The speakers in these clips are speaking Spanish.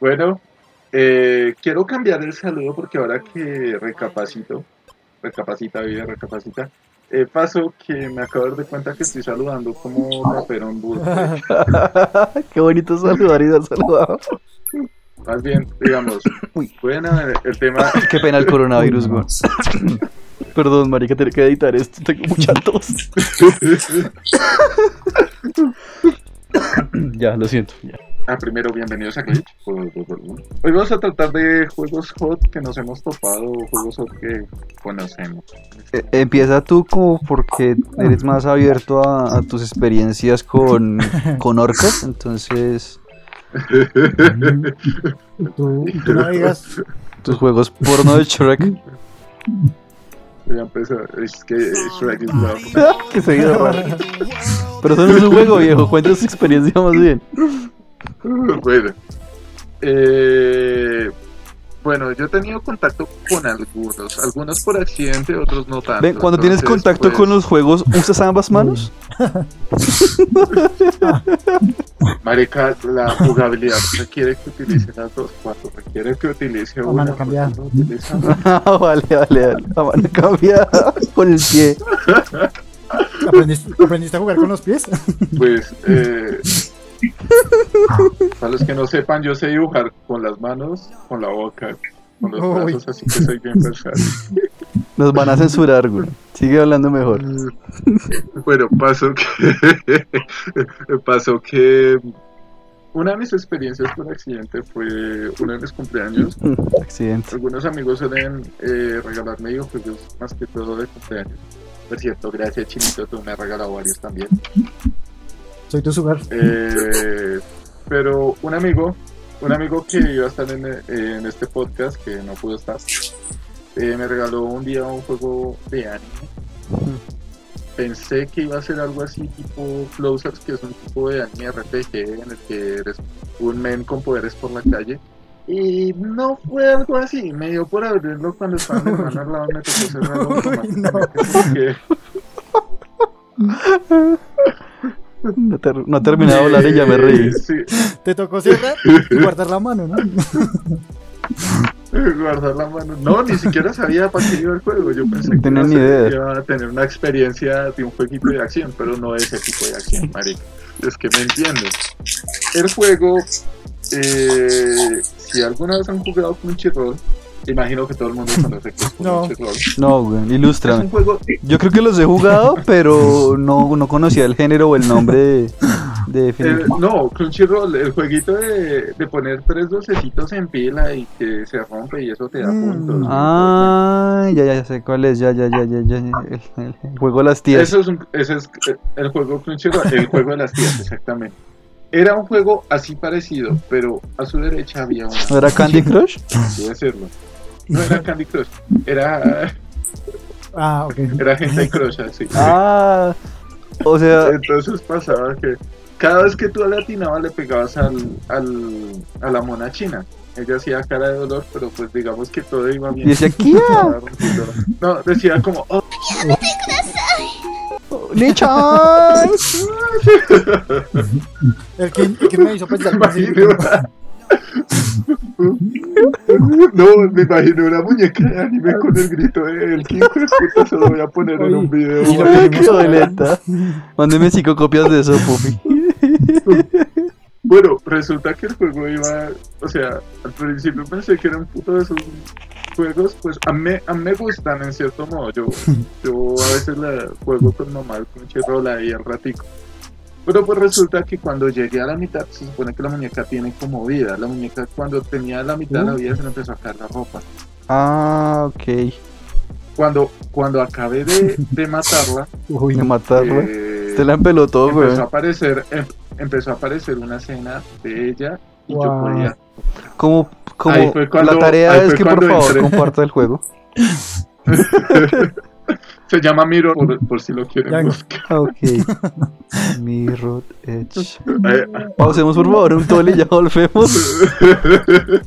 Bueno, eh, quiero cambiar el saludo porque ahora que recapacito, recapacita, vida, recapacita, eh, paso que me acabo de dar cuenta que estoy saludando como rapero en burro. Qué bonito saludar y dar saludado. Más bien, digamos, haber el tema. Qué pena el coronavirus, güey. Perdón, marica, tengo que editar esto. Tengo mucha tos. ya, lo siento. Ya. Ah, primero, bienvenidos a Glitch. Hoy vamos a tratar de juegos hot que nos hemos topado, juegos hot que conocemos. Eh, empieza tú como porque eres más abierto a, a tus experiencias con, con orcas, entonces Tú, tú no digas. tus juegos porno de Shrek. Voy a empezar. Es que Shrek is love. que se. Pero eso no es un juego viejo, cuenta tu experiencia más bien. Bueno. Eh, bueno, yo he tenido contacto con algunos, algunos por accidente, otros no tanto. Ven, cuando tienes Entonces, contacto pues, con los juegos, ¿usas ambas manos? Marica, la jugabilidad requiere que utilice las dos, cuando requiere que utilice una. mano cambiada. pues, una. Ah, vale, vale, vale. La mano cambiada con el pie. ¿Aprendiste, aprendiste a jugar con los pies? Pues, eh, para los que no sepan, yo sé dibujar con las manos, con la boca, con los Uy. brazos, así que soy bien versátil. Nos van a censurar, güey. Sigue hablando mejor. Bueno, pasó que pasó que una de mis experiencias por accidente fue uno de mis cumpleaños. Accidente. Algunos amigos suelen eh, regalarme videojuegos más que todo de cumpleaños. Por cierto, gracias Chinito, tú me has regalado varios también. Soy tu sugar. Eh, pero un amigo, un amigo que iba a estar en, en este podcast, que no pudo estar, eh, me regaló un día un juego de anime. Pensé que iba a ser algo así tipo Closers, que es un tipo de anime RPG en el que eres un men con poderes por la calle. Y no fue algo así, me dio por abrirlo cuando estaba hermano al lado, me tocó cerrarlo no. porque No, ter- no ha terminado de hablar y ya me reí. Sí, Te tocó cerrar y guardar la mano, ¿no? guardar la mano. No, ni siquiera sabía para qué iba el juego. Yo pensé No que tenía iba a ni idea. iba a tener una experiencia de un jueguito de acción, pero no ese tipo de acción, marica. Es que me entienden. El juego, eh, si alguna vez han jugado Crunchyroll, imagino que todo el mundo conoce que es No. Crunchyroll. No, güey, Es un ilústrame. juego Yo creo que los he jugado, pero no, no conocía el género o el nombre de, de Eh, no, Crunchyroll, el jueguito de, de poner tres dulcecitos en pila y que se rompe y eso te da Mm. puntos. Ah, ya, ya, ya sé cuál es, ya, ya, ya, ya, ya. El, el- el juego de las tías. Eso es, un- ese es eh, el juego Crunchyroll, el juego de las tías, exactamente. Era un juego así parecido, pero a su derecha había una, ¿No era Candy Crush? así decirlo. No era Candy Crush, era, Ah, ok. era Hentai Crush, así. Ah, o sea, Entonces pasaba que cada vez que tú le atinabas le pegabas al, al, a la mona china. Ella hacía cara de dolor, pero pues digamos que todo iba bien. y decía, rompiendo. No, decía como, oh, Nichan. El que, el que me hizo pensar No, me imagino una muñeca de anime con el grito de el King puta, se lo voy a poner en un video. Y lo. Mándeme cinco copias de eso, Puffy. Bueno, resulta que el juego iba, o sea, al principio pensé que era un puto de esos juegos, pues a mí, a mí me gustan en cierto modo. Yo, yo a veces la juego con mamá el Crunchyroll ahí al ratico. Pero pues resulta que cuando llegué a la mitad, se supone que la muñeca tiene como vida. La muñeca cuando tenía la mitad de la vida se le empezó a caer la ropa. Ah, ok. Cuando, cuando acabé de, de matarla, Uy, De no. matarlo. eh, Te la empelotó, güey. empezó a aparecer, em- empezó a aparecer una escena de ella y yo Wow. podía Como, como cuando- la tarea es que por favor entré. comparta el juego. Se llama Miro por, por si lo quieren Ya. buscar. Ok. Mirror Edge. Eh, Pausemos por favor un tole y ya volvemos.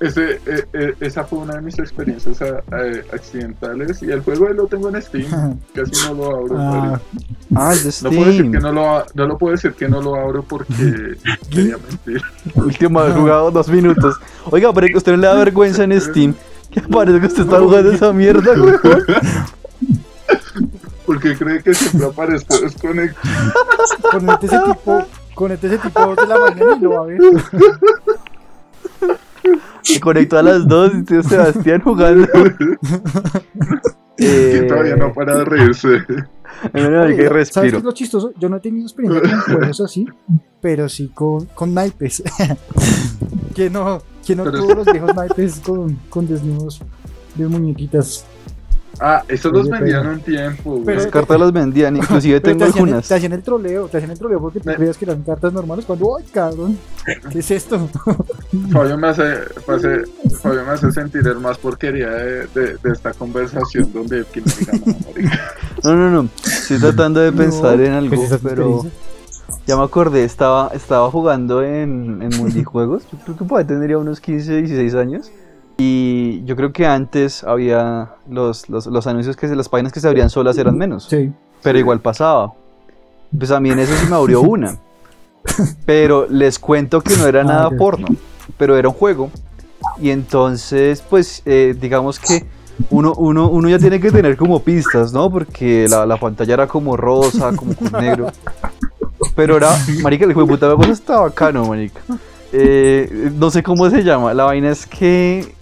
ese, eh, eh, esa fue una de mis experiencias a- a- accidentales y el juego lo tengo en Steam, casi no lo abro. Ah, Ah, el de No puedo decir Steam. que no lo no lo puedo decir que no lo abro porque sería mentir. Último jugado dos minutos. Oiga, pero usted no le da vergüenza en Steam. Que parece que usted está jugando esa mierda, weón. Porque cree que siempre aparezco desconectado. conecte ese tipo, conecte ese tipo de la mañana y lo va a ver. Se conectó a las dos y tío Sebastián jugando. Que Eh, todavía no para de reírse. marica, y ¿Sabes qué respiro. es lo chistoso? Yo no he tenido experiencia con juegos así, pero sí con, con naipes. que no, que no Pero- todos los viejos naipes con, con desnudos de muñequitas. Ah, eso los Oye, vendían un tiempo. güey. pero- Las cartas las vendían, inclusive tengo te hacían, el, algunas. te hacían el troleo, te hacían el troleo porque tú Me- creías que eran cartas normales cuando, ¡ay, cabrón! ¿Qué es esto? Fabio me hace, hace- Fabio me hace sentir el más porquería de, de- de esta conversación donde que me diga no. No, no, no. Estoy tratando de pensar No, en algo, pues tu pero experiencia. Ya me acordé. Estaba, estaba jugando en, en Mundijuegos. Yo creo que por tendría unos 15, 16 años. Y yo creo que antes había los, los, los anuncios que se, las páginas que se abrían solas eran menos. Sí. Pero igual pasaba. Pues a mí en eso sí me abrió una. Pero les cuento que no era Ah, nada porno, pero era un juego. Y entonces, pues, eh, digamos que uno, uno, uno ya tiene que tener como pistas, ¿no? Porque la, la pantalla era como rosa, como con negro. Pero era, marica, el hijo de puta cosa está bacano, marica. Eh, no sé cómo se llama. La vaina es que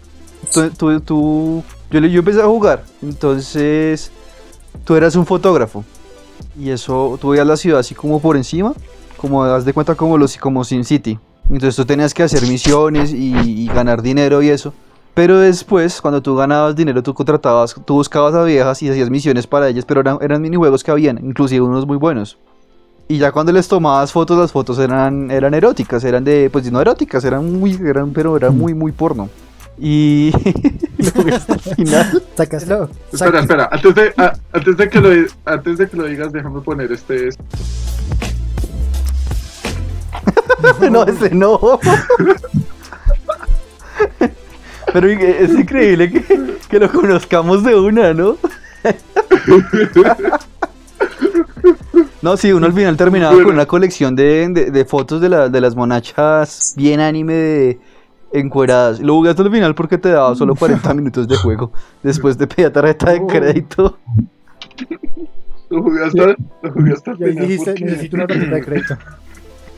tú, tú, yo, yo empecé a jugar. Entonces, tú eras un fotógrafo. Y eso, tú veías la ciudad así como por encima, como das de cuenta como los como Sin City. Entonces tú tenías que hacer misiones y, y ganar dinero y eso. Pero después, cuando tú ganabas dinero, tú contratabas, tú buscabas a viejas y hacías misiones para ellas, pero eran, eran minijuegos que habían, inclusive unos muy buenos. Y ya cuando les tomabas fotos, las fotos eran, eran eróticas, eran de, pues no eróticas, eran muy, eran, pero eran muy, muy porno. Y lo jugué hasta el final. Sácaslo. Espera, espera, antes de, a- antes, de que lo, antes de que lo digas, déjame poner este. no, ese no. Pero es increíble que, que lo conozcamos de una, ¿no? No, sí, uno al final terminaba con una colección de, de- de fotos de, la- de las monachas bien anime de encueradas. Lo jugué hasta el final porque te daba solo 40 minutos de juego. Después te pedía tarjeta de Oh. crédito. Lo jugué hasta, lo jugué hasta el Y ahí final dijiste, necesito una tarjeta de crédito.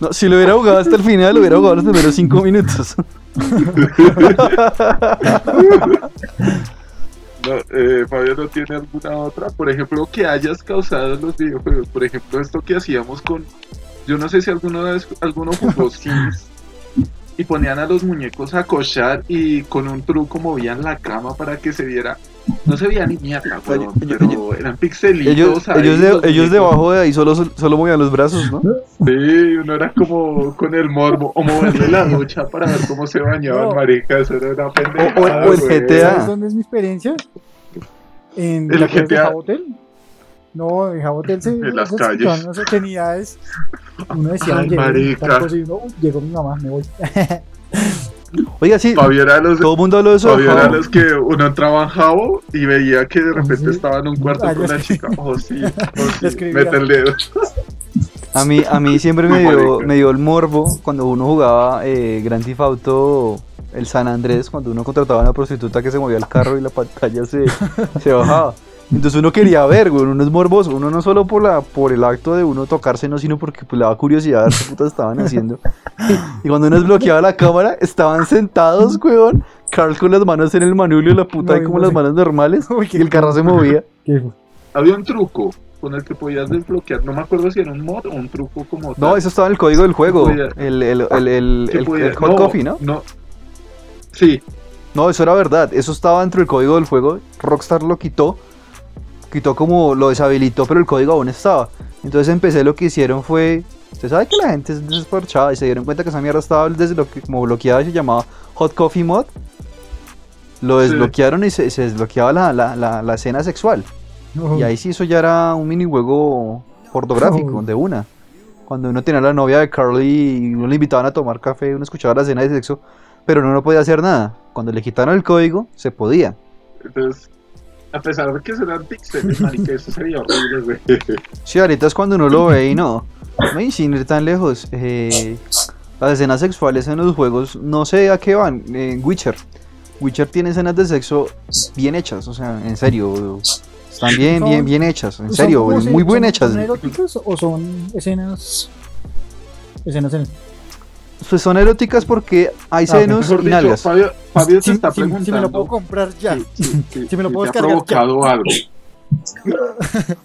No, si lo hubiera jugado hasta el final, lo hubiera jugado los primeros 5 minutos. No, eh, Fabio no tiene alguna otra, por ejemplo, que hayas causado en los videojuegos. Por ejemplo, esto que hacíamos con. Yo no sé si alguno, vez, alguno jugó Sims y ponían a los muñecos a cochar y con un truco movían la cama para que se viera. No se veía ni mierda, weón, pero eran pixelitos. Ellos, ahí, ellos, los de- ellos muñecos. debajo de ahí solo, solo movían los brazos, ¿no? Sí, uno era como con el morbo, o moverle la ducha para ver cómo se bañaban, No. marica, eso era una pendeja. O- o el GTA. ¿Sabes dónde es mi experiencia? En El ¿te acuerdas de GTA. Jabotel. No, en Jabotel se En las se calles. unas obscenidades. Uno decía, Ay, "Oye, marica. tal cosa", y uno, "Uy, llegó mi mamá, me voy. Oiga, sí, Fabio era los, todo el mundo habló de eso. Fabio era Jabo. los que uno entraba en Jabo y veía que de repente Sí. estaba en un cuarto Ah, con la sí. chica. Oh, sí, oh, sí. Mete el dedo. A mí, a mí siempre me dio, me dio el morbo cuando uno jugaba eh, Grand Theft Auto, el San Andrés, cuando uno contrataba a una prostituta que se movía el carro y la pantalla se, se bajaba. Entonces uno quería ver, güey, uno es morboso, uno no solo por la por el acto de uno tocarse, no, sino porque pues, le daba curiosidad a ver qué putas estaban haciendo. Y cuando uno desbloqueaba la cámara, estaban sentados, weón, Carl con las manos en el manubrio, la puta No, ahí como no las manos normales, Uy, qué y el carro se movía. ¿Qué? Había un truco con el que podías desbloquear. No me acuerdo si era un mod o un truco como No, tal. eso estaba en el código del juego, Podía- el, el, el, podía- el hot coffee, ¿no? No. Sí, No, eso era verdad. Eso estaba dentro del código del juego. Rockstar lo quitó. Quitó como lo deshabilitó, pero el código aún estaba. Entonces empecé lo que hicieron fue. Usted sabe que la gente es desparchada y se dieron cuenta que esa mierda estaba desde lo que, como bloqueada y se llamaba Hot Coffee Mod. Lo Sí. desbloquearon y se, se desbloqueaba la, la, la, la escena sexual. Y ahí sí eso ya era un minijuego pornográfico, Oh. de una. Cuando uno tenía a la novia de Carly y uno le invitaban a tomar café, uno escuchaba la escena de sexo, pero no, no podía hacer nada. Cuando le quitaron el código, se podía. Entonces, a pesar de que serán pixeles, marica, eso sería horrible, güey. Sí, ahorita es cuando uno lo ve y no. No, sin ir tan lejos. eh, las escenas sexuales en los juegos, no sé a qué van. En Witcher. Witcher tiene escenas de sexo bien hechas, o sea, en serio. Están bien, Son- bien, bien hechas. En ¿Son serio, se- muy bien hechas. ¿Son eróticas o son escenas? Escenas en. Pues son eróticas porque hay Ah, senos Mejor y dicho. Fabio, Si, está si- si preguntando. me lo puedo comprar ya. si- me lo si puedo te ha descargar ya. provocado algo.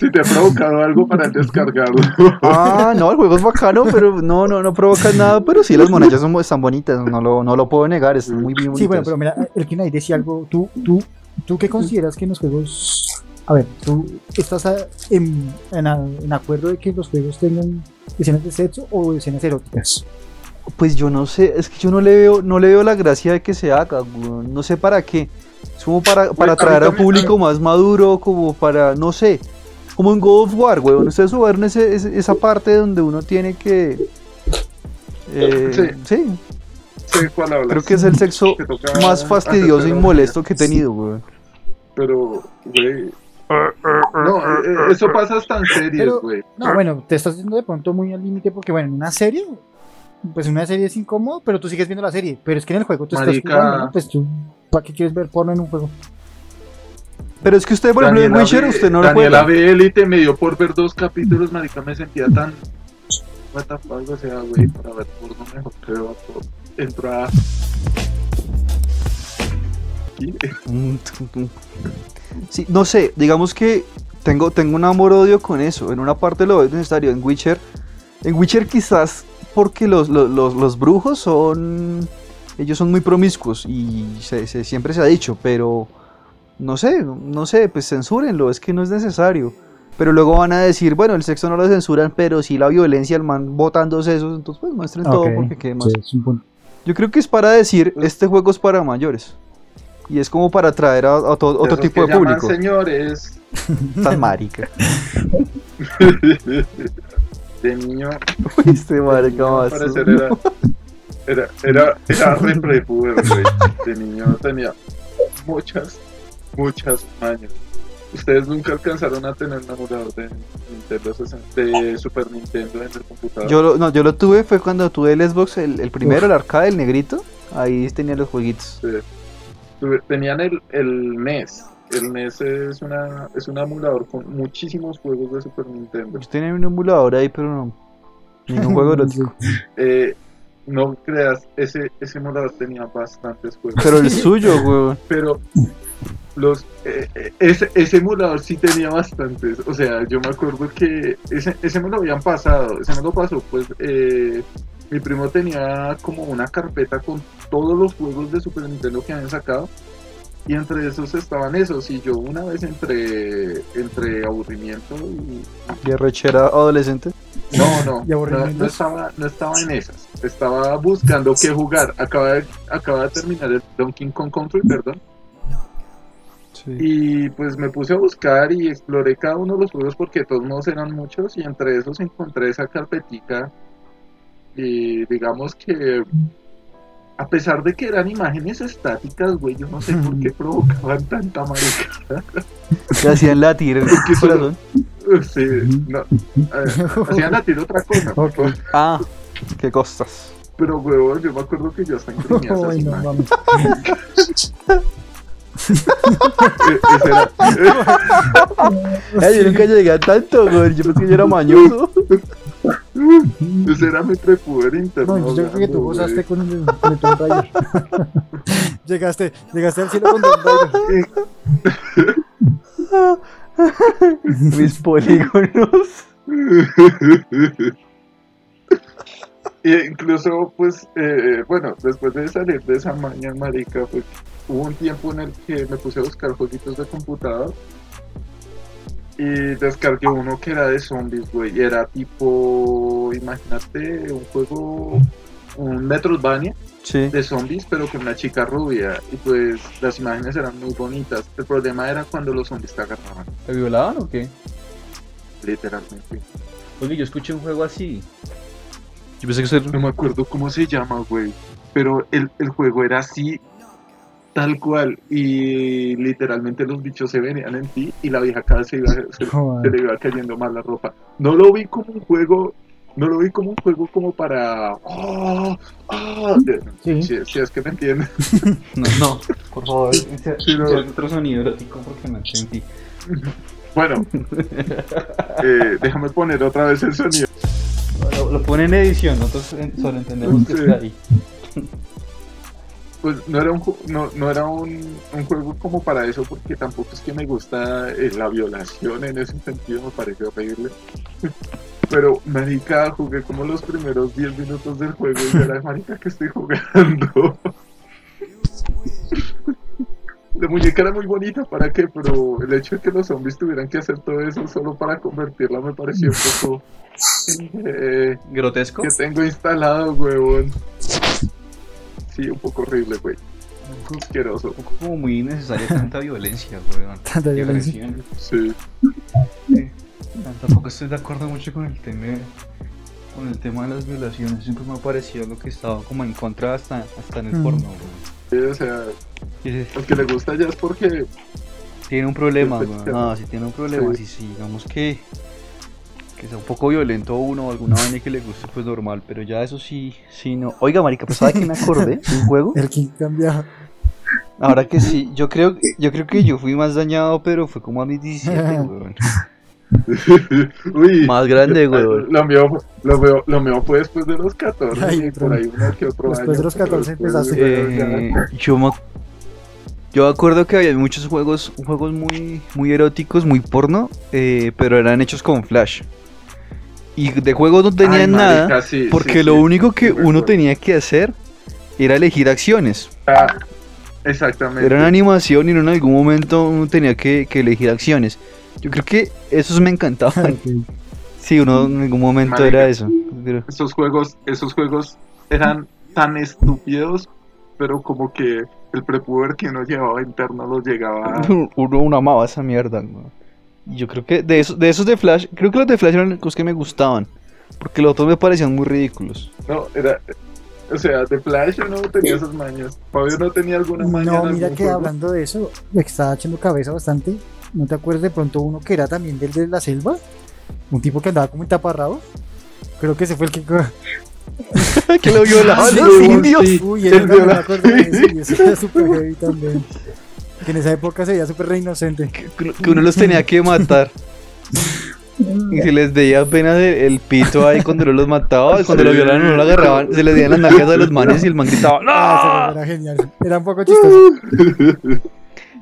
Si te ha provocado algo para descargarlo. Ah, no, el juego es bacano, pero no, no, no provoca nada. Pero sí, las monallas son, están bonitas, no lo, no lo puedo negar, están muy bien bonitas. Sí, bueno, pero mira, el que ahí decía algo. ¿Tú, tú, ¿Tú qué consideras que en los juegos. A ver, ¿tú estás a- en, en, a- en acuerdo de que los juegos tengan escenas de sexo o escenas eróticas? Pues yo no sé, es que yo no le veo, no le veo la gracia de que se haga, weón, no sé para qué. Es como para, para a mí atraer a público más maduro, como para, no sé, como en God of War, weón. Ustedes jugaron ese, ese- esa parte donde uno tiene que... eh, sí. cuál hablas. creo que es el sexo más fastidioso y molesto que he tenido, weón. Pero, güey. No, eh, eso pasa hasta en series, güey. No, bueno, te estás yendo de pronto muy al límite porque, bueno, en una serie, pues en una serie es incómodo, pero tú sigues viendo la serie. Pero es que en el juego tú estás Marica. jugando, ¿no? Pues tú, ¿para qué quieres ver porno en un juego? Pero es que usted, por ejemplo, en Daniela Witcher, usted no lo Daniela juega. ve Elite me dio por ver dos capítulos, marica, me sentía tan... What the fuck, o sea, güey, para ver porno mejor que veo todo. Entro a... Sí, no sé, digamos que tengo, tengo un amor-odio con eso. En una parte lo veo necesario. En Witcher, en Witcher quizás porque los, los, los- los brujos son... Ellos son muy promiscuos y se- se- siempre se ha dicho, pero no sé, no sé, pues censúrenlo, es que no es necesario. Pero luego van a decir, bueno, el sexo no lo censuran, pero sí la violencia, el man botando sesos, entonces pues muestren todo porque qué más. sí, es un punto. Yo creo que es para decir, este juego es para mayores. Y es como para atraer a, a to- otro tipo de público. señores Tan marica. de niño, Este de marica más. era, era, era, era re prepuber, güey. De niño tenía muchas, muchas mañas. Ustedes nunca alcanzaron a tener un emulador de Nintendo 60 de Super Nintendo en el computador. Yo lo, no, yo lo tuve, fue cuando tuve el Xbox, el, el primero, el arcade, el negrito. Ahí tenía los jueguitos. Sí. Tuve- Tenían el, el NES. El NES es una es un emulador con muchísimos juegos de Super Nintendo. Yo tenía un emulador ahí, pero no. Ningún juego erótico. Eh, no creas, ese, ese emulador tenía bastantes juegos. Pero el suyo, weón. pero los eh, eh, ese, ese emulador sí tenía bastantes. O sea, yo me acuerdo que ese, ese me lo habían pasado. Ese me lo pasó, pues eh, mi primo tenía como una carpeta con todos los juegos de Super Nintendo que habían sacado. Y entre esos estaban esos. Y yo una vez entre, entre aburrimiento y. Y arrechera adolescente. No, no, ¿Y no, estaba, no estaba en esas. Estaba buscando qué jugar. Acaba de, acaba de terminar el Donkey Kong Country, perdón. Sí. Y pues me puse a buscar y exploré cada uno de los juegos porque de todos modos eran muchos y entre esos encontré esa carpetica y digamos que a pesar de que eran imágenes estáticas, güey, yo no sé por qué provocaban tanta marica. Le hacían latir el corazón. Sí, no, eh, hacían latir otra cosa, Ok. Ah, qué costas. pero huevón, yo me acuerdo que yo hasta imprimía esas Ay, no, imágenes. mames. Eh, yo nunca llegué a tanto, güey. Yo pensé que yo era mañoso. ese era mi prepuber interno. No, yo creo que tú gozaste con el, con el Tomb Raider. llegaste, llegaste al cielo con Tomb Raider. Mis polígonos. y incluso, pues, eh, bueno, después de salir de esa maña, marica, pues, hubo un tiempo en el que me puse a buscar jueguitos de computador y descargué uno que era de zombies, güey, y era tipo, imagínate, un juego, un Metroidvania Sí. de zombies, pero con una chica rubia, y pues las imágenes eran muy bonitas. El problema era cuando los zombies te agarraban, ¿Te violaban o qué? literalmente. Oye, yo escuché un juego así. Yo pensé que eso era- No me acuerdo cómo se llama, güey. Pero el, el juego era así, tal cual. Y literalmente los bichos se venían en ti y la vieja cada vez se, iba, se, le iba cayendo más la ropa. No lo vi como un juego. No lo vi como un juego como para. ¡Oh! ¡Ah! Sí. Si, si es que me entiendes. No, no, por favor, Sí, no. ese otro sonido erótico porque me sentí. Bueno, eh, déjame poner otra vez el sonido. Lo, lo pone en edición, nosotros eh, solo entendemos que Sí. está ahí. Pues no era un, no, no era un, un juego como para eso, porque tampoco es que me gusta eh, la violación en ese sentido, me parece horrible. Pero, marica, jugué como los primeros 10 minutos del juego y era, marica, que estoy jugando. La muñeca era muy bonita, ¿para qué? Pero el hecho de que los zombies tuvieran que hacer todo eso solo para convertirla me pareció un poco... eh, ¿Grotesco? que tengo instalado, huevón. Sí, un poco horrible, güey. Asqueroso. Un poco como muy innecesaria tanta violencia, weón. Tanta violencia. Sí. Sí. Tampoco estoy de acuerdo mucho con el tema con el tema de las violaciones. Siempre me ha parecido lo que estaba como en contra hasta, hasta en el Mm. porno, weón. Sí, o sea, sí, al que le gusta ya es porque Tiene un problema, weón. sí. No, sí tiene un problema. Sí. Sí, sí, digamos que que sea un poco violento uno o alguna vaina que le guste, pues normal, pero ya eso sí, sí, no. Oiga, marica, pues ¿sabe que me acordé de un juego? El King cambia. Ahora que sí, yo creo, yo creo que yo fui más dañado, pero fue como a mis 17, weón. Uy, Más grande, weón. lo mío, lo, mío, lo mío fue después de los 14 Ay, y por ahí uno que otro Después año, de los pero 14 después empezaste. Eh, yo me, yo acuerdo que había muchos juegos, juegos muy, muy eróticos, muy porno, eh, pero eran hechos con Flash. Y de juegos no tenían Ay, nada, marica, sí, porque sí, lo sí, único que sí, uno tenía que hacer era elegir acciones. Ah, exactamente. Era una animación y no en algún momento uno tenía que, que elegir acciones. Yo creo que esos me encantaban. Sí, uno en algún momento Marica. era eso. Pero- esos juegos, esos juegos eran tan estúpidos, pero como que el prepuber que uno llevaba interno los llegaba. Uno, uno amaba esa mierda, weón. Yo creo que de esos, de esos de Flash, creo que los de Flash eran los que me gustaban. Porque los otros me parecían muy ridículos. No, era. O sea, de Flash yo no tenía esas mañas. Fabio no tenía alguna maña. No, mira que juego? hablando de eso, me estaba echando cabeza bastante. ¿No te acuerdas de pronto uno que era también del de la selva? Un tipo que andaba como en taparrabo. Creo que ese fue el que. que lo violaban Sí, los sí, indios. sí. Uy, el también me acuerdo de eso, y ese era súper heavy también. Que en esa época se veía súper re inocente. Que, que uno los tenía que matar. Y se les veía apenas el, el pito ahí cuando no los mataba. Y cuando lo violaban, no lo agarraban. Se les veían las nalgas a los manes y el man gritaba Ah, ¡No! ese era genial. Era un poco chistoso.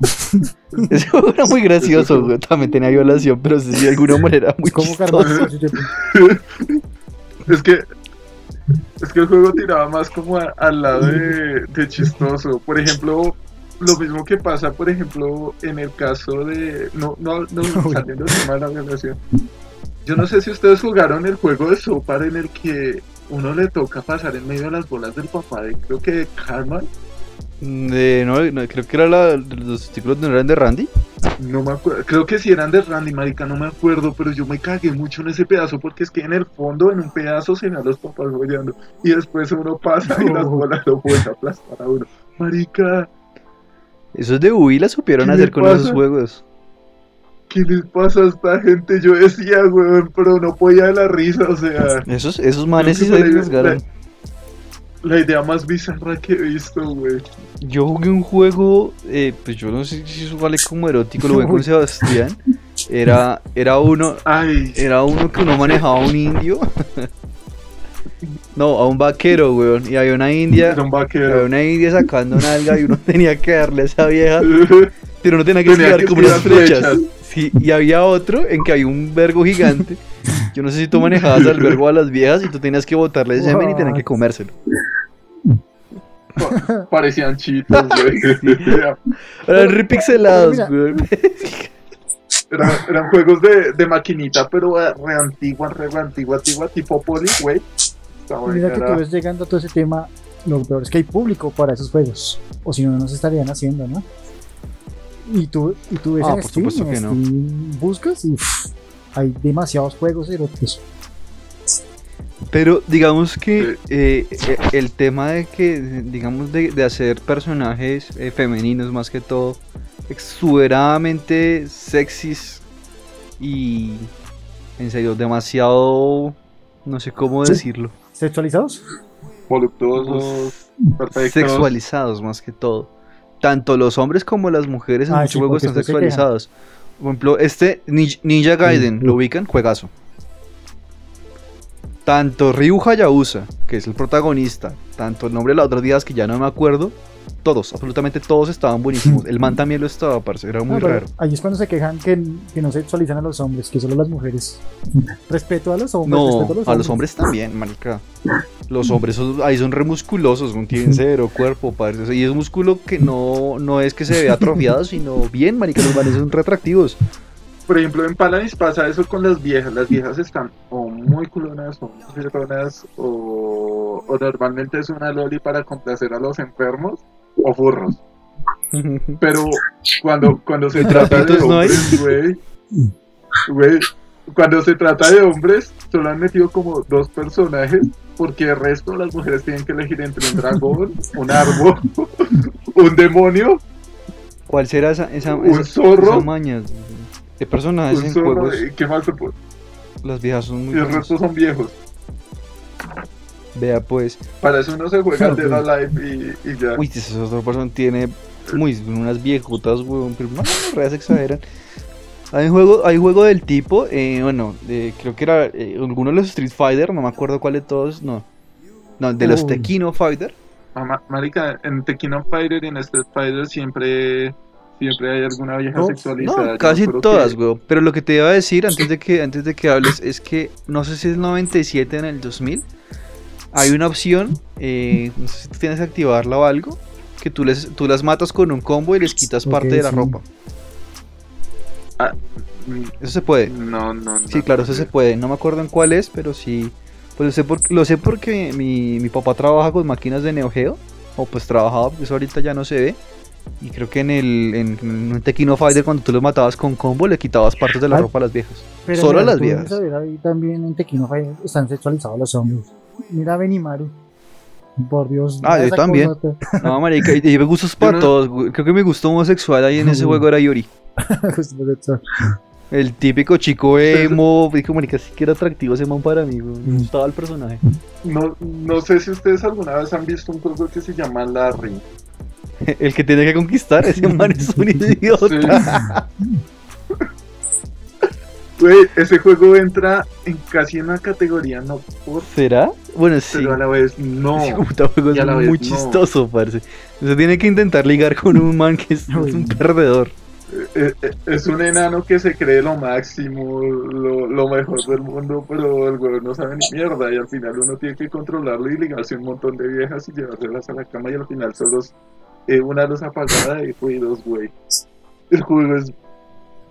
Ese juego era muy gracioso. También tenía violación, pero sí, de alguna manera muy Como. Es que. Es que el juego tiraba más como al lado de, de chistoso. Por ejemplo, lo mismo que pasa, por ejemplo, en el caso de. No, no, no saliendo del tema de la violación. Yo no sé si ustedes jugaron el juego de Sopar en el que uno le toca pasar en medio de las bolas del papá de creo que de Carmen. De- no, no, creo que era la, los títulos no eran de Randy. No me acuerdo, creo que si eran de Randy, marica, no me acuerdo, pero yo me cagué mucho en ese pedazo porque es que en el fondo, en un pedazo, se ven los papás follando y después uno pasa y las bolas lo pueden aplastar a uno. Marica, Esos de Wii la supieron ¿Qué hacer con pasa? esos juegos. ¿qué les pasa a esta gente? Yo decía, weón, pero no podía de la risa, o sea, Esos, esos manes sí se fue la- idea más bizarra que he visto, güey. Yo jugué un juego, eh, pues yo no sé si eso vale como erótico, lo jugué con. Sebastián. Era, era uno, Ay, era uno que uno manejaba un indio. No, a un vaquero, weón. Y había una india, era un había vaquero. una india sacando nalga y uno tenía que darle a esa vieja, pero uno tenía que tirar como unas flechas. flechas. Sí, y había otro en que había un vergo gigante. Yo no sé si tú manejabas al vergo a las viejas y tú tenías que botarle el semen y tenían que comérselo. Pa- Parecían chitos, güey. Eran repixelados, weón. Eran, eran juegos de, de maquinita, pero eh, re antigua, re antigua, antigua, tipo poli, güey. Mira que tú ves llegando a todo ese tema, lo peor es que hay público para esos juegos. O si no, no se estarían haciendo, ¿no? Y tú, y tú ves Ah, en por Steam, supuesto en que no. Steam buscas y uff, hay demasiados juegos eróticos. Pero digamos que eh, eh, el tema de que, digamos, de, de hacer personajes eh, femeninos más que todo, exuberadamente sexys y, en serio, demasiado, no sé cómo Sí. decirlo, ¿Sexualizados? Voluptuosos, perfectos. sexualizados más que todo. Tanto los hombres como las mujeres en Ah, muchos sí, juegos están sexualizados. Por ejemplo, este Ninja, Gaiden, Sí. ¿lo ubican? Juegazo. Tanto Ryu Hayabusa, que es el protagonista, tanto el nombre de las otras días que ya no me acuerdo, todos, absolutamente todos estaban buenísimos. El man también lo estaba, parce, era muy No, raro. Ahí es cuando se quejan que, que no sexualizan a los hombres, que solo las mujeres. Respeto a los hombres. No, respeto a los hombres también, marica. Los hombres son- ahí son re musculosos, no tienen cero cuerpo, parce. Y es un músculo que no, no es que se vea atrofiado, sino bien, marica, los manes son retractivos. Por ejemplo, en Paladins pasa eso con las viejas. Las viejas están o muy culonas o muy firronas o, o normalmente es una loli para complacer a los enfermos o furros. Pero cuando, cuando se ¿Y trata de hombres, güey, güey, cuando se trata de hombres, solo han metido como dos personajes, porque el resto las mujeres tienen que elegir entre un dragón, un árbol, un demonio, ¿Cuál será esa, esa, un esa- zorro, esa maña? De personajes en juegos, ¿qué más se puede? las viejas son muy Y el buenas. resto son viejos. Vea pues, Para eso uno se juega al Ok. Dead Alive y, y ya. uy, esa otra persona tiene muy, unas viejotas, weón, pero no, no, reas exageran. Hay un juego, hay juego del tipo, eh, bueno, de- creo que era eh, alguno de los Street Fighter, no me acuerdo cuál de todos, no. No, de los. Tequino Fighter. Marica, en Tekken on Fighter y en Street Fighter siempre, siempre hay alguna vieja No, sexualizada. No, casi todas, que- weón. Pero lo que te iba a decir antes de que antes de que hables es que no sé si es 97 en el 2000. Hay una opción, eh, no sé si tú tienes que activarla o algo, que tú, les, tú las matas con un combo y les quitas parte de la sí. ropa. Mm, Eso se puede. No, no, no. Sí, claro, eso se puede. No me acuerdo en cuál es, pero sí. Pues lo sé, por- lo sé porque mi, mi papá trabaja con máquinas de Neo Geo. O pues trabajaba, eso ahorita ya no se ve. Y creo que en el en, en un Tequino Fighter cuando tú los matabas con combo le quitabas partes de la ropa a las viejas. Pero Solo mira, las viejas. saber, ahí también en Tequino Fighter están sexualizados los hombres. Mira a Benimaru. Por Dios. Ah, yo también. No, marica, y, y me gustos para no- todos. Creo que mi gusto homosexual ahí en ese juego era Yori. El típico chico emo, dijo, marica, sí que era atractivo ese man para mí, güey. Me gustaba el personaje. No, no sé si ustedes alguna vez han visto un juego que se llama Larry. El que tiene que conquistar, ese man es un idiota. Güey, ese juego entra en casi una categoría no por, ¿Será? Bueno, sí. pero a la vez no. Ese juego es vez muy no. chistoso, parce. Usted tiene que intentar ligar con un man que es, es un perdedor. Eh, eh, Es un enano que se cree lo máximo, lo, lo mejor del mundo, pero el güey no sabe ni mierda y al final uno tiene que controlarlo y ligarse un montón de viejas y llevárselas a la cama y al final solo eh, una luz apagada y ruidos, güey. El juego es...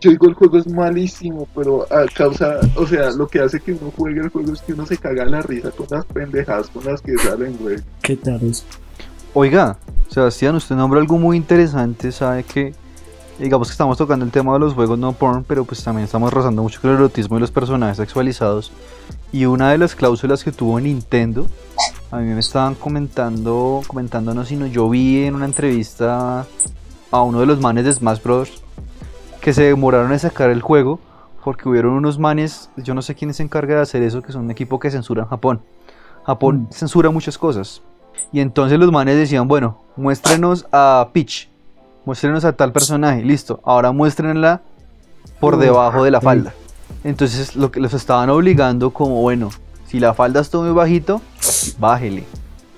Yo digo, el juego es malísimo, pero a causa, o sea, lo que hace que uno juegue el juego es que uno se caga la risa con las pendejadas con las que salen, güey. ¿Qué tal eso? Oiga, Sebastián, usted nombra algo muy interesante, sabe que digamos que estamos tocando el tema de los juegos no porn, pero pues también estamos rozando mucho con el erotismo y los personajes sexualizados. Y una de las cláusulas que tuvo Nintendo, a mí me estaban comentando, comentándonos, sino yo vi en una entrevista a uno de los manes de Smash Bros. que se demoraron en sacar el juego porque hubieron unos manes, yo no sé quién se encarga de hacer eso, que son un equipo que censura en Japón. Japón Mm. censura muchas cosas. Y entonces los manes decían, bueno, muéstrenos a Peach, muéstrenos a tal personaje, listo, ahora muéstrenla por debajo de la falda. Entonces lo que los estaban obligando como, bueno, si la falda está muy bajito, bájele.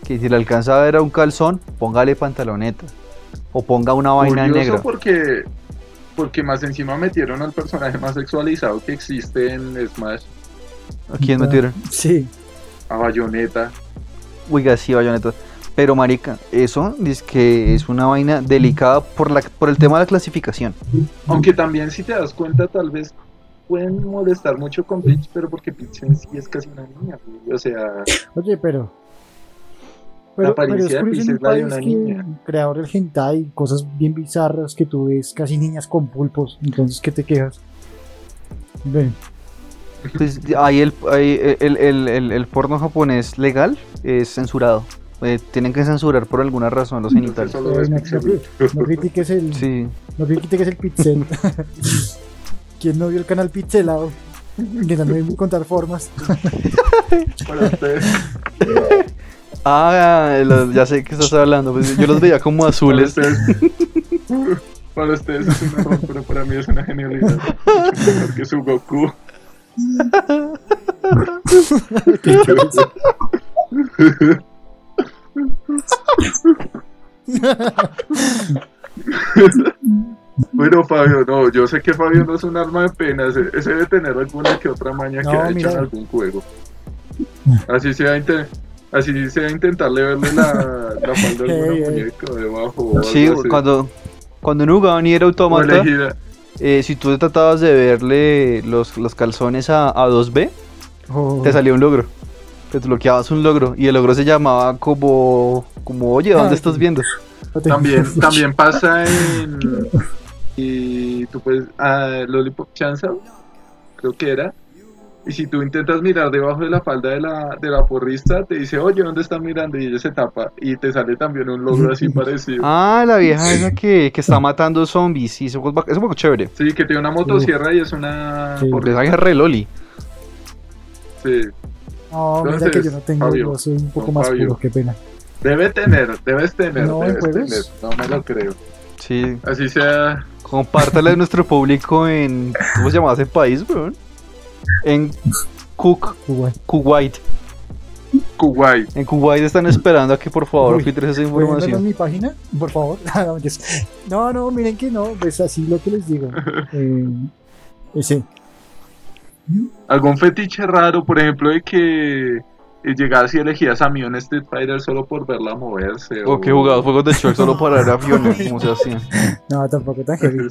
Que si le alcanza a ver a un calzón, póngale pantaloneta. O ponga una vaina Curioso negra. porque porque más encima metieron al personaje más sexualizado que existe en Smash, ¿A quién metieron? Sí. a Bayonetta. Oiga, sí, bayoneta. Pero marica, eso es que es una vaina delicada por, la, por el tema de la clasificación. Aunque también si te das cuenta tal vez pueden molestar mucho con Peach, pero porque Peach en sí es casi una niña, güey. o sea, Oye, pero. La Pero, pero es apariencia de curioso en Peach un es la de país una que niña. creador del hentai, cosas bien bizarras que tú ves casi niñas con pulpos, entonces ¿qué te quejas? Ven, Pues ahí el, ahí el, el, el, el porno japonés legal es censurado. Eh, tienen que censurar por alguna razón los genitales. no, critiques el, Sí. no critiques el pixel. ¿Quién no vio el canal pixelado? Intentando encontrar formas. Para ustedes, Ah, los- ya sé que estás hablando. pues yo los veía como para azules. ustedes, para ustedes es un error, pero para mí es una genialidad. Mucho mejor que su Goku. Bueno, Fabio, no, yo sé que Fabio no es un arma de pena, ese, ese debe tener alguna que otra maña que ha hecho en algún juego. Así sea, así sea intentarle verle la, la falda de alguna muñeca debajo o algo Sí, así. cuando, cuando uno jugaba Nier O Automata, eh, si tú tratabas de verle los, los calzones a, a 2B, Oh, te salía un logro. Te desbloqueabas un logro y el logro se llamaba como, como oye, ¿dónde Ay. estás viendo? También, también pasa en. Y tú puedes. Ah, Lollipop Chainsaw, creo que era. Y si tú intentas mirar debajo de la falda de la, de la porrista, te dice, oye, ¿dónde estás mirando? Y ella se tapa. Y te sale también un logro así parecido. Ah, la vieja esa que, que está matando zombies. Sí, eso es un poco chévere. Sí, que tiene una motosierra y es una. Sí. Porque esa es re loli. Sí. No, mira que yo no tengo, Fabio, yo soy un poco no, más Fabio. puro, qué pena. Debe tener, debes tener, No, ¿en debes tener. No me lo creo. Sí. Así sea. Compártale a nuestro público en. ¿Cómo se llama ese país, weón? En Cook. Kuwait. Kuwait. En Kuwait están esperando a que por favor filtres esa ¿Pueden verlo en información. mi página? Por favor. No, no, miren que no, es así lo que les digo. Eh, ese. Algún fetiche raro, por ejemplo, de que llegas y elegías a Mion Street Fighter solo por verla moverse. O que jugabas juegos de Shrek solo para ver aviones, como se hacía. No, tampoco tan heavy.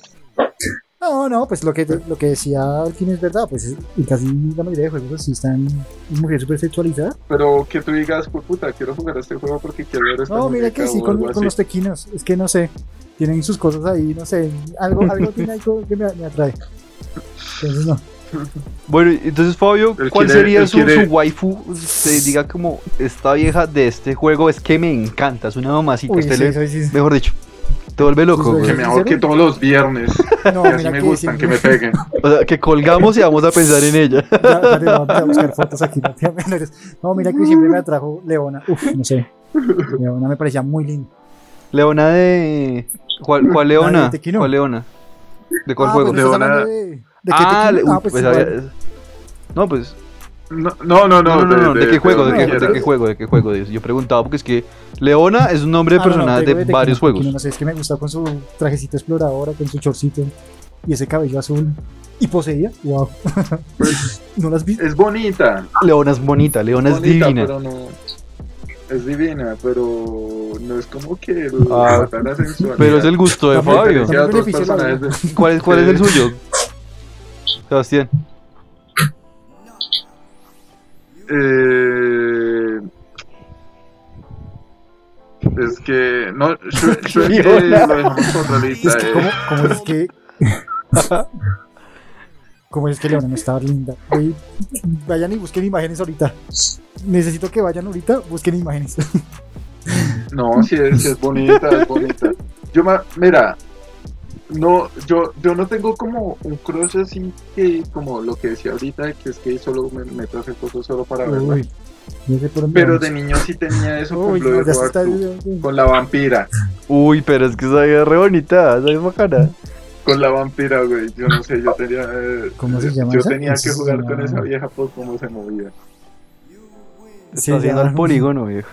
No, no, pues lo que, lo que decía Alkin es verdad, pues y casi la mayoría de juegos así están mujeres súper sexualizadas. Pero que tú digas, pues puta, quiero jugar a este juego porque quiero ver esta No, mira que sí, o con, algo con los tequinos, es que no sé, tienen sus cosas ahí, no sé, algo, algo tiene co- que me, me atrae. Entonces no. Bueno, entonces Fabio, Él ¿cuál quiere- sería su, quiere- su waifu? Se diga como esta vieja de este juego es que me encanta, es una mamacita. Uy, sí, le- sí, sí. Mejor dicho, te vuelve loco, güey. Que me ahorque todos los viernes. No, que así mira me que gustan, que me siempre- peguen. O sea, que colgamos y vamos a pensar en ella. Ya, dale, vamos a buscar fotos aquí. No, mira que siempre me atrajo Leona. Uf, no sé. Leona me parecía muy linda. Leona de. ¿Cuál, cuál La de Leona? ¿Cuál Leona? ¿De cuál ah, juego? Pues, ¿estás Leona- de, de qué ah, le- Ah, uy, pues, pues, había- No, pues. No, no, no. No, no, no, no, ¿de, qué juego? ¿De, qué, que de qué juego? ¿De qué juego? Yo preguntaba porque es que Leona es un nombre de Ah, no, no, personaje te de varios juegos. No sé, es que me gusta con su trajecito exploradora, con su chorcito y ese cabello azul. Y poseía, wow. Pues, ¿No las vi? es bonita. Leona es bonita, Leona es bonita, divina. Pero no, es divina, pero no es como que Ah. Pero es el gusto de Fabio. de de- ¿Cuál es, cuál es el suyo? Sebastián. Eh, es que no, Shrek, Shrek, eh, lo dejamos por la lista. Es que, eh. ¿cómo, cómo es que.? ¿Cómo es que Leona no estaba linda? Vayan y busquen imágenes ahorita. Necesito que vayan ahorita, busquen imágenes. No, si es, sí es bonita, es bonita. Yo, ma- mira, no, yo, yo no tengo como un crush así que, como lo que decía ahorita, que es que solo me meto a hacer cosas solo para verla. Uy, Pero de niño sí tenía eso con Uy, Blood no, está. 2, con la vampira. Uy, pero es que esa es re bonita, esa es bacana. Con la vampira, güey. Yo no sé, yo tenía. eh, ¿Cómo se llama Yo esa? tenía que jugar llama- con esa vieja por cómo se movía. Sí, Está haciendo ya. el polígono, viejo.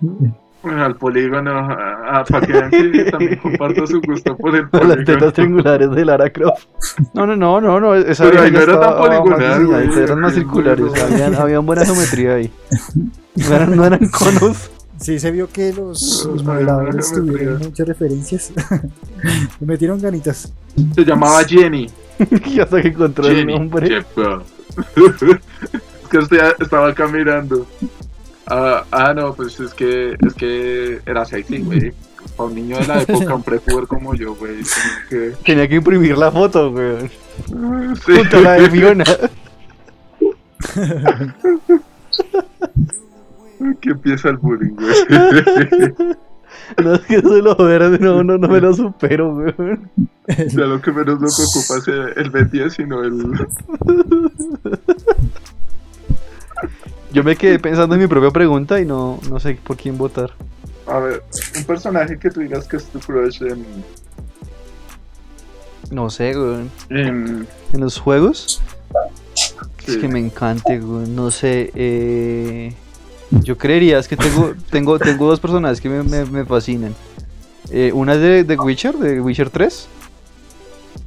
Bueno, al polígono, ah, ah, para que también comparto su gusto por el Las polígono. tetas triangulares de Lara Croft. No, no, no, no, no esa Pero ahí no era tan poligonal, diseñada, güey, eran más circulares, habían, habían buena geometría ahí. No eran, no eran conos. Sí, se vio que los, los modeladores me tuvieron muchas referencias. Le metieron ganitas. Se llamaba Jenny. Y hasta que encontró el nombre. Es que estaba acá mirando. Ah, ah, no, pues es que, es que era sexy, güey. Para un niño de la época, un prepuber como yo, güey. tenía Tenía que imprimir la foto, güey. que... Sí. Junto a la de Fiona. Que empieza el bullying, güey. No, es que de lo verde no, no, no me lo supero, weón. Ya lo que menos lo preocupa es el Ben 10, sino el. Yo me quedé pensando en mi propia pregunta y no, no sé por quién votar. A ver, un personaje que tú digas que es tu crush en. No sé, weón. en ¿En los juegos? Es que me encante, weón. No sé. Eh... Yo creería, es que tengo, tengo, tengo dos personajes que me, me, me fascinan. Eh, una es de, de Witcher, de Witcher 3.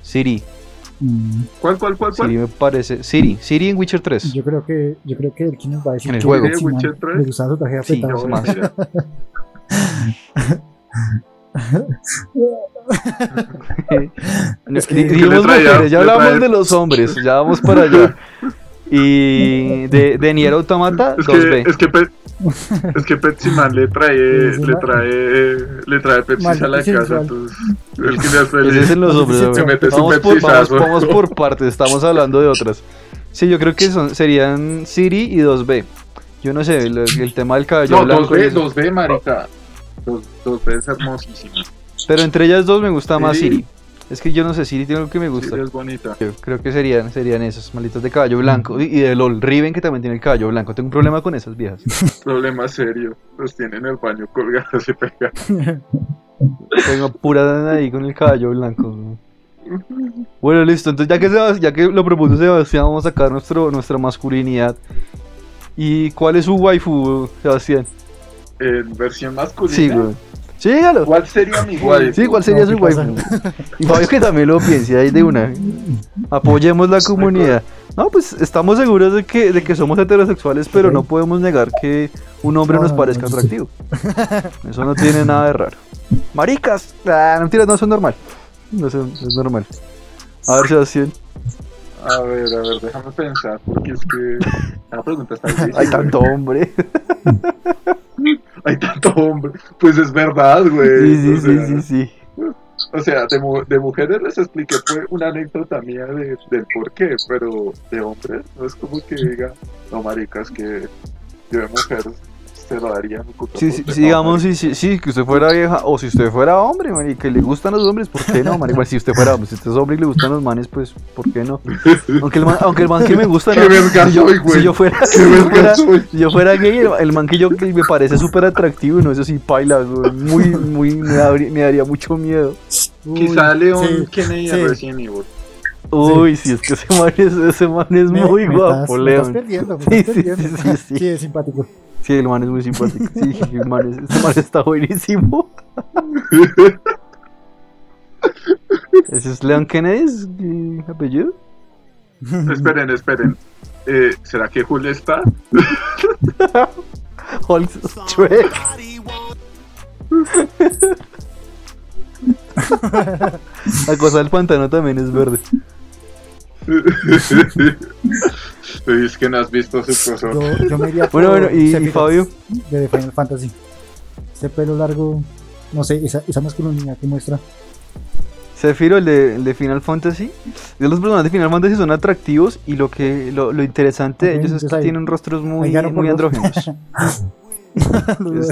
Siri. Mm, ¿Cuál, cuál, cuál, cuál? Siri me parece. Siri. Siri en Witcher 3. Yo creo que, yo creo que el que nos va a decir En el que juego. Witcher 3. le gustaba su traje Sí, no, más. Es que- di- que dijimos le traía- mujeres, ya hablamos de los hombres, ya vamos para allá. Y de, de Nier Automata, Es 2B. que, es que, es que Pepsi Man le trae, Sí, sí, le trae, le trae Pepsi a la casa, entonces el que le hace Ese es en los hombres. Se mete su Vamos, por, vamos, vamos por partes, estamos hablando de otras. Sí, yo creo que son, serían Siri y 2B. Yo no sé, el, el tema del cabello No, blanco. y 2B, eso. 2B, marica. 2, 2B es hermosísimo. Pero entre ellas dos me gusta más Siri. Es que yo no sé, Siri tiene algo que me gusta. Sí, es bonita. Yo creo que serían, serían esos malditos de caballo blanco. Y, de LOL, Riven que también tiene el caballo blanco. Tengo un problema con esas viejas. Problema serio. Los tienen en el baño colgados y pegados. Tengo pura ahí con el caballo blanco. Bueno, listo. Entonces, ya que, ya que lo propuso Sebastián, vamos a sacar nuestro, nuestra masculinidad. ¿Y cuál es su waifu, Sebastián? En versión masculina. Sí, güey. Sí, dígalo. ¿Cuál sería mi waifu? Sí, ¿cuál sería No, su waifu? Y Fabio que también lo piense ahí de una. Apoyemos la comunidad. No, pues estamos seguros de que, de que somos heterosexuales, pero no podemos negar que un hombre No, nos no, parezca atractivo. Eso no tiene nada de raro. Maricas, ah, no mentiras, no, eso es normal. No, eso es normal. A ver, Sebastián. A ver, a ver, déjame pensar, porque es que la pregunta está difícil. Hay tanto hombre. Hay tanto hombre. Pues es verdad, güey. Sí, sí, o sí, sea, sí, sí. O sea, de, de mujeres les expliqué fue una anécdota mía de, del por qué, pero de hombres no es como que diga, no, maricas, que yo de mujer se lo daría Sí, sí, puto". sí, digamos, sí, sí, sí, que usted fuera vieja, o si usted fuera hombre, man, y que le gustan los hombres, ¿por qué no, man? Igual si usted fuera hombre, si usted es hombre y le gustan los manes, pues, ¿por qué no? Aunque el man, aunque el man que me gusta, Qué no, verga si, yo, soy, güey. si yo fuera, si yo fuera, soy. si yo fuera gay, el, el man que yo que me parece súper atractivo, no, eso sí, paila, güey, muy, muy, me, daría- me daría mucho miedo. Quizá Leon sí, Kennedy sí. Resident Evil. Uy, si es que ese man es, ese man es Me- muy me guapo, estás- me León. estás perdiendo, me Sí, estás sí, perdiendo. sí, sí, sí. es simpático. Sí, el man es muy simpático. Sí, el man, es- ese man está buenísimo. ¿Ese es Leon Kennedy? ¿Es el apellido? esperen, esperen. Eh, ¿Será que Julio está? Hulk Shrek. La cosa del pantano también es verde. es que no has visto su cosa. Yo, yo me iría Bueno, por bueno, y, y Fabio. De Final Fantasy. Ese pelo largo, no sé, esa, esa masculinidad que muestra. Zephyro, el de, el de Final Fantasy. De los personajes de Final Fantasy son atractivos y lo que lo, lo interesante de ellos es que ahí- tienen rostros muy, muy andrógenos.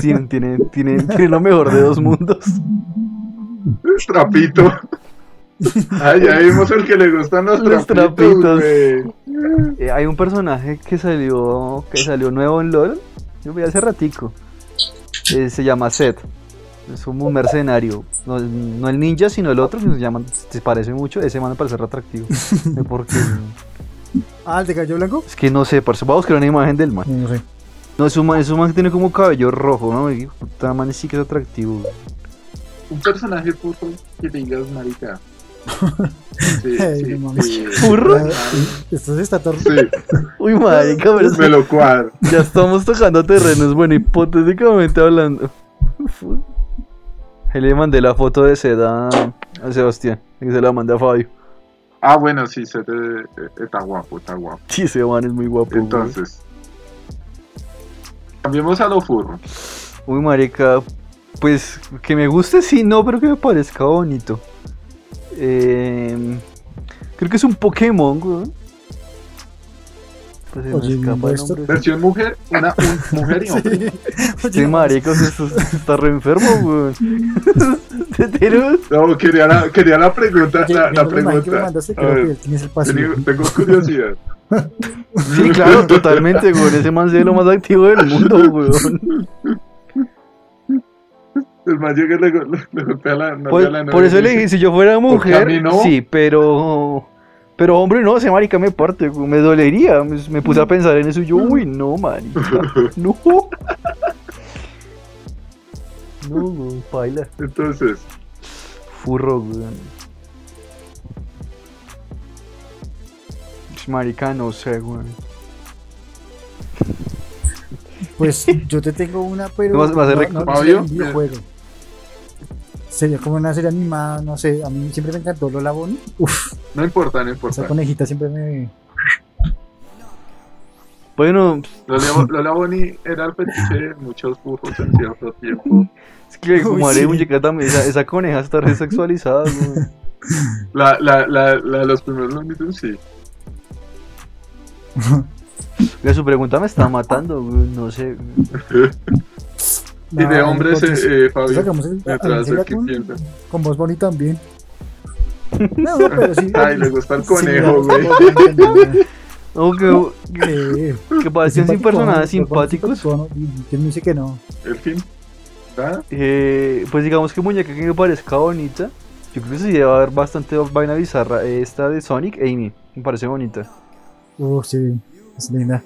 Tienen, tienen, tienen, tienen lo mejor de dos mundos. Trapito. Ay, ya vimos el que le gustan los, Los trapitos. Eh, hay un personaje que salió que salió nuevo en LoL, yo vi hace ratico. Eh, se llama Seth. Es un mercenario. No, no el ninja, sino el otro que se llama, se parece mucho. Ese man me parece re atractivo. Porque Ah, el de cabello blanco. es que no sé, parce, voy a buscar una imagen del man. No sé. No, es un man, es un man que tiene como cabello rojo, ¿no? Y puta man sí que es atractivo. Un personaje puto que digas marica. Sí, Ay, sí, no mames. sí. ¿Furro? Esto se está. Sí, Uy, marica, pero me lo cuadro. ya estamos tocando terrenos, bueno, hipotéticamente hablando. Ahí le mandé la foto de seda a Sebastián, que se la mandé a Fabio. Ah, bueno, sí, se te, eh, está guapo, está guapo. Sí, ese man es muy guapo. güey. Entonces, cambiemos a lo furro. Uy, marica, pues que me guste, sí, no, pero que me parezca bonito. Eh, creo que es un Pokémon, güey. Pues Oye, escapa. Versión mujer, una un- mujer y hombre. Sí. Sí, maricos, está re enfermo, weón. No, quería la, quería la pregunta, Oye, la, me pregunta. mandaste, A creo ver, que tienes el pasivo. tengo, tengo curiosidad. Sí, claro, totalmente, weón. Ese man se ve lo más activo del mundo, weón. El man llega y le, le, le golpea la Por, a la novia por eso le dije, si yo fuera mujer, no? sí, pero... Pero hombre, no, ese marica me parte, me dolería. Me, me puse a pensar en eso y yo, uy, no, marica. No. No, weón, baila. Entonces, Furro, weón. Marica, no sé, weón. Pues yo te tengo una, pero ¿Vas- vas a no, no, no Fabio? Sería como una serie animada, no sé, a mí siempre me encantó Lola Bonnie. Uf, no importa, no esa importa. conejita siempre me... Bueno, Lola, Lola Bonnie era el fetiche de muchos burros en cierto tiempo. es que como haré sí. muñeca también, esa, esa coneja está re sexualizada, weón. La, la, la, la de los primeros Looney Tunes, sí. Su pregunta me está matando, no sé. Y de Nada, hombres, eh, eh, Fabio. sacamos el- Mientras ah, sería el que con, piensa. con voz Bonnie también. No, no, pero sí. Ay, le gusta el sí, conejo, güey. también, No, que, eh, que parecían sin personajes simpáticos. ¿Quién me dice que no? El fin. ¿Ah? Eh, pues digamos que muñeca que me parezca bonita. Yo creo que sí debe haber bastante vaina bizarra. Esta de Sonic, Amy, me parece bonita. Uh, sí, es linda.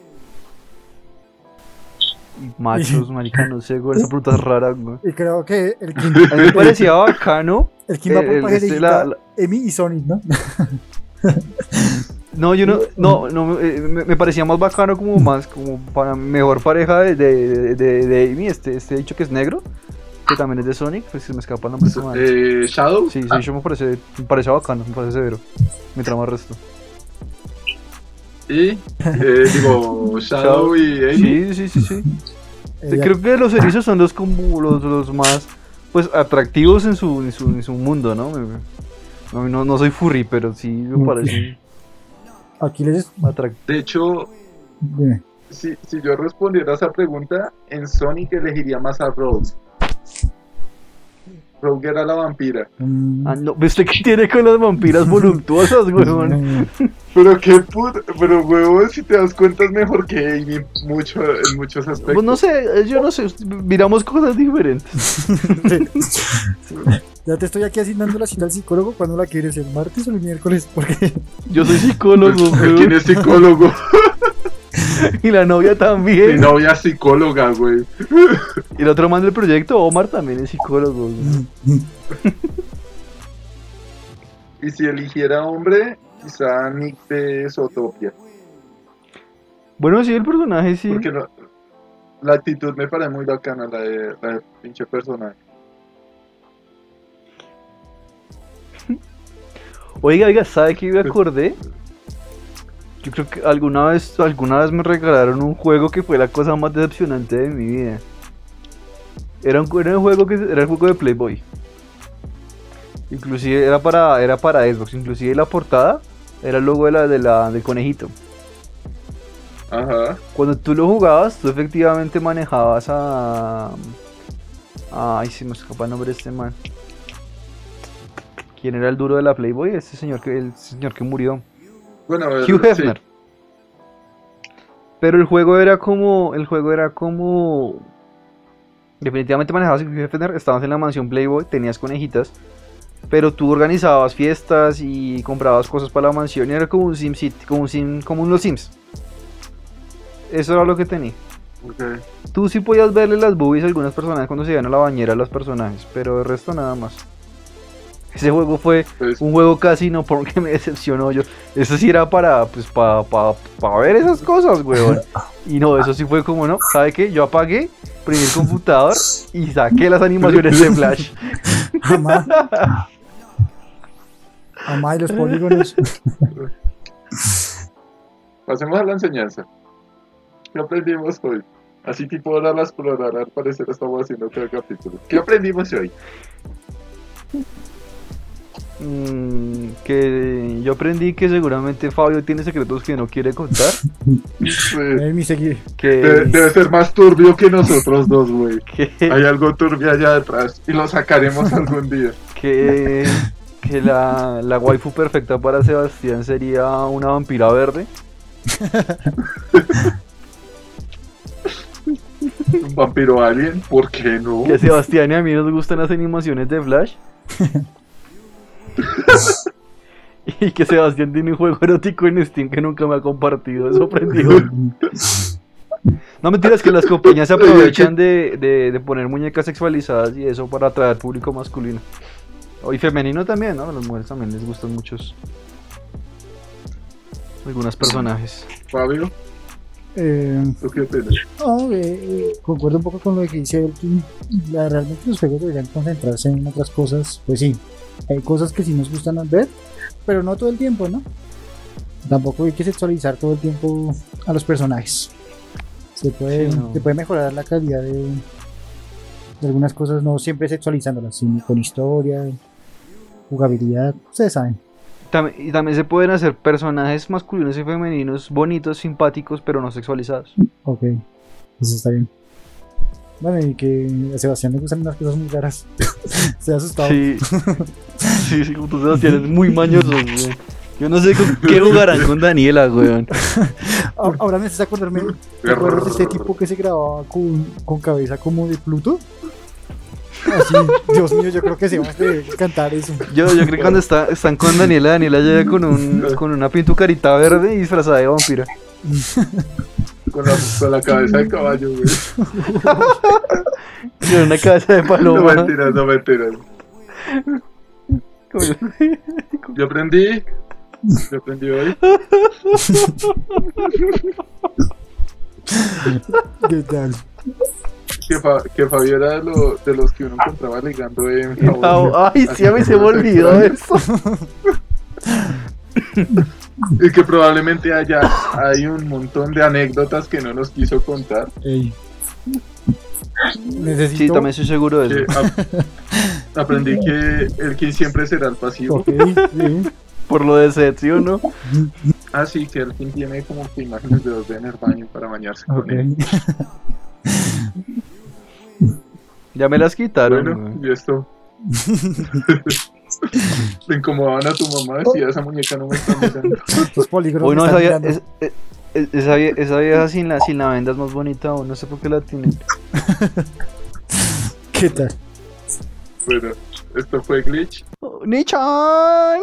Machos, marica, no sé, güey, esa fruta es rara, güey. Y creo que el King, A mí me parecía bacano. el King va por este, la- la- Emi y Sonic, ¿no? No, yo no, no, no eh, me, me parecía más bacano como más, como para mejor pareja de, de, de, de Amy, este, este dicho que es negro, que también es de Sonic, pues se me escapa el nombre. Eh, Shadow. Sí, sí, Ah, yo me parece, me parece bacano, me parece severo. Me trama el resto. Y, eh, digo, Shadow y Amy. Sí, sí, sí, sí. Ella- Creo que los erizos son los como los, los más pues atractivos en su, en su, en su mundo, ¿no? No, no, no soy furry, pero sí me parece Aquí les... atractivo. De hecho, dime. si, si yo respondiera a esa pregunta, en Sonic elegiría más a Rogue. Rogue era la vampira. Mm, Ah, no, ¿viste qué tiene con las vampiras voluptuosas, weón? mm, Pero qué puto, pero huevón, si te das cuenta es mejor que Amy mucho, en muchos aspectos. Pues no sé, yo no sé, miramos cosas diferentes. Ya te estoy aquí asignando la cita al psicólogo cuando la quieres, el martes o el miércoles, porque Yo soy psicólogo, ¿Quién weón, es psicólogo? y la novia Mi también. novia es psicóloga, güey. Y el otro man del proyecto, Omar, también es psicólogo. Y si eligiera hombre, quizá Nick de Zootopia. Bueno, sí, el personaje sí. Porque la, la actitud me parece muy bacana, la de, la de pinche personaje. Oiga, oiga, ¿sabe qué me acordé? Yo creo que alguna vez, alguna vez me regalaron un juego que fue la cosa más decepcionante de mi vida. Era un, era un juego que era el juego de Playboy. Inclusive era para, era para Xbox, inclusive la portada era el logo de la, de la, del conejito. Ajá. Cuando tú lo jugabas, tú efectivamente manejabas a. Ay, se me escapa el nombre de este man. ¿Quién era el duro de la Playboy? Este señor que, el señor que murió. Bueno, Hugh sí. Hefner. Pero el juego era como. El juego era como. Definitivamente manejabas Hugh Hefner, estabas en la mansión Playboy, tenías conejitas. Pero tú organizabas fiestas y comprabas cosas para la mansión y era como un Sim City, como un Sim, como un Los Sims. Eso era lo que tenía. Ok. Tú sí podías verle las boobies a algunas personas cuando se iban a la bañera a los personajes, pero el resto nada más. Ese juego fue Pues, un juego casi no porque me decepcionó yo. Eso sí era para, pues, para, para, para ver esas cosas, weón. Y no, eso sí fue como, no, ¿sabe qué? Yo apagué, prendí el computador y saqué las animaciones de Flash. Amá. Amá y los polígonos. pasemos a la enseñanza. ¿Qué aprendimos hoy? Así tipo ahora la explorar, al parecer estamos haciendo todo el capítulo. ¿Qué aprendimos hoy? Mm, que yo aprendí que seguramente Fabio tiene secretos que no quiere contar. Eh, seguir. Debe, ser más turbio que nosotros dos, güey. Hay algo turbio allá detrás y lo sacaremos algún día. que, que la, la waifu perfecta para Sebastián sería una vampira verde. Un vampiro alien, ¿por qué no? Que a Sebastián y a mí nos gustan las animaciones de Flash. y que Sebastián tiene un juego erótico en Steam que nunca me ha compartido. Eso aprendió. No mentiras que las compañías se aprovechan de, de- de poner muñecas sexualizadas y eso para atraer público masculino. Y femenino también, ¿no? A las mujeres también les gustan muchos. Algunos personajes. Fabio, Eh, ¿tú qué opinas? no, eh, eh, concuerdo un poco con lo que dice Elkin. La, realmente los juegos deberían concentrarse en otras cosas. Pues sí, hay cosas que sí nos gustan ver, pero no todo el tiempo, ¿no? Tampoco hay que sexualizar todo el tiempo a los personajes. Se puede, Sí, no. se puede mejorar la calidad de, de algunas cosas, no siempre sexualizándolas, sino con historia, jugabilidad, ustedes saben. Y también se pueden hacer personajes masculinos y femeninos bonitos, simpáticos, pero no sexualizados. Ok, eso está bien. Bueno, y que a Sebastián le gustan unas cosas muy raras. Se ha asustado. Sí, sí, sí, como tú Sebastián es muy mañoso, weón. Yo no sé con qué jugarán con Daniela, weón. Ahora me haces acordarme. ¿Te acuerdas de este tipo que se grababa con, con cabeza como de Pluto? Así, Dios mío, yo creo que se va a cantar eso. Yo, yo creo que cuando está, están con Daniela, Daniela llega con, un, con una pintucarita verde y disfrazada de vampira. Con la, con la cabeza de caballo, güey. En una cabeza de No paloma. mentiras, no mentiras. Yo aprendí. Yo aprendí hoy. ¿Qué tal? Que, Fa- que Fabio era de, lo- de los que uno encontraba ligando en Japón. Ay, sí, a mí se me olvidó eso. Y que probablemente haya hay un montón de anécdotas que no nos quiso contar. Ey. Necesito. Sí, también estoy seguro de eso. ap- aprendí que el King siempre será el pasivo. Sí. Por lo de Seth, ¿sí o no? Ah, sí, que el King tiene como que imágenes de dos en el baño para bañarse con Ok. él. Ya me las quitaron. Bueno, y esto. Le incomodaban a tu mamá, decía, esa muñeca no me está mirando. Los polígonos. No, esa vieja, es- es- esa, vie- esa vieja sin la, sin la venda es más bonita aún, no sé por qué la tienen. ¿Qué tal? Bueno, esto fue Glitch. ¡Nichan!